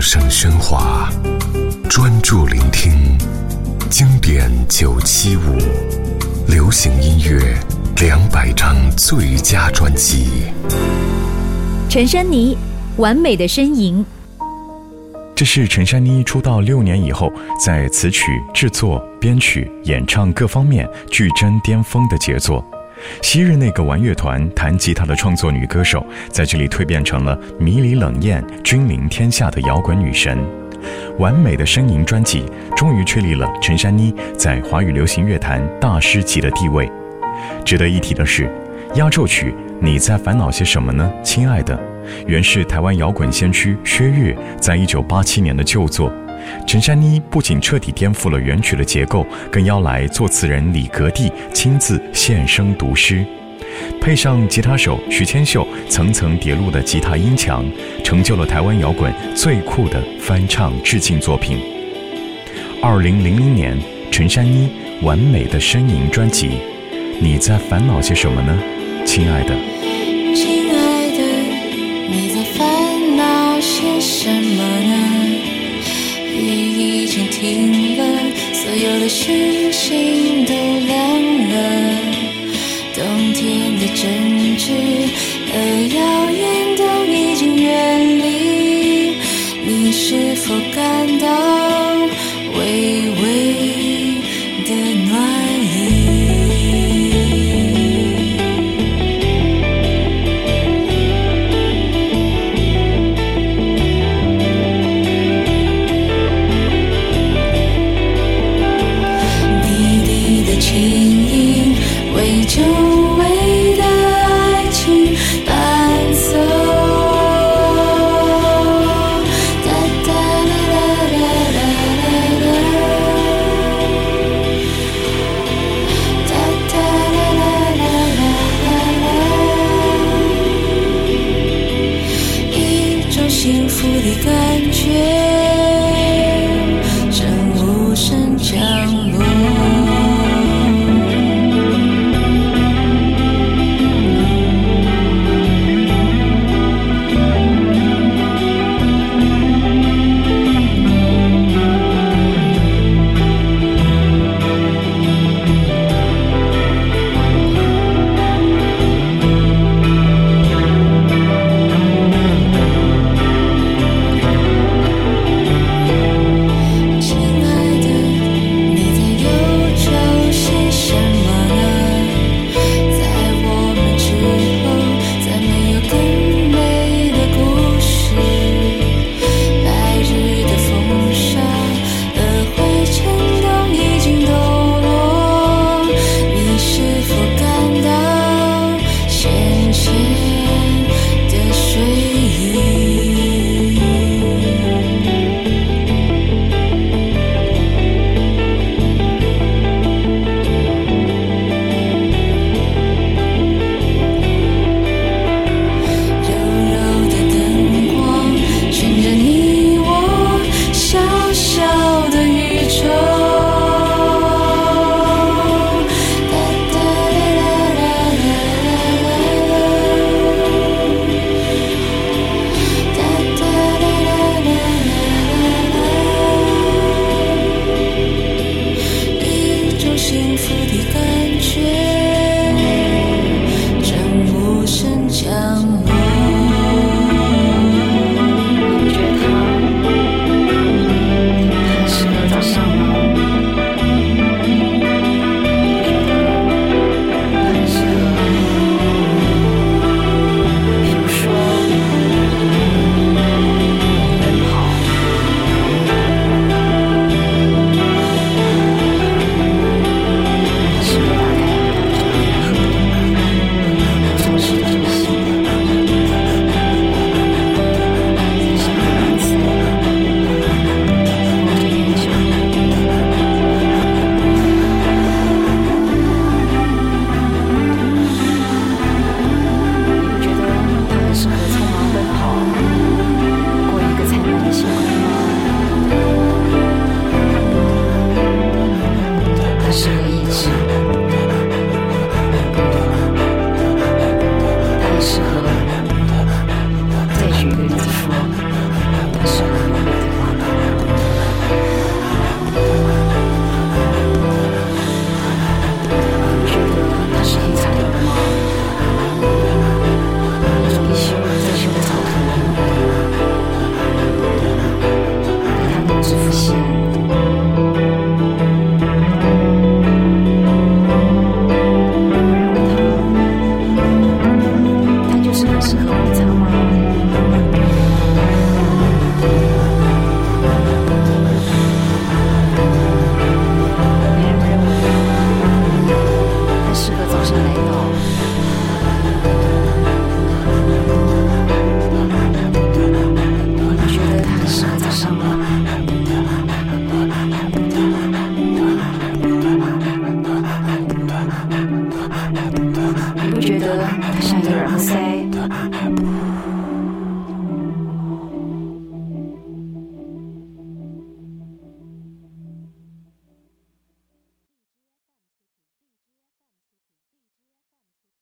声喧哗，专注聆听经典九七五，流行音乐两百张最佳专辑。陈珊妮，完美的身影。这是陈珊妮出道六年以后，在词曲制作、编曲、演唱各方面俱臻巅峰的杰作。昔日那个玩乐团、弹吉他的创作女歌手，在这里蜕变成了迷离冷艳、君临天下的摇滚女神。完美的呻吟专辑，终于确立了陈珊妮在华语流行乐坛大师级的地位。值得一提的是，压轴曲《你在烦恼些什么呢，亲爱的》，原是台湾摇滚先驱薛岳在一九八七年的旧作。陈珊妮不仅彻底颠覆了原曲的结构，更邀来作词人李格弟亲自现声读诗，配上吉他手徐千秀层层叠入的吉他音墙，成就了台湾摇滚最酷的翻唱致敬作品。二零零零年，陈珊妮《完美的呻吟》专辑，你在烦恼些什么呢，亲爱的？亲爱的，你在烦恼些什么呢？雨已经停了，所有的星星都亮了，冬天的争执和谣言都已经远离，你是否感到幸福的感觉。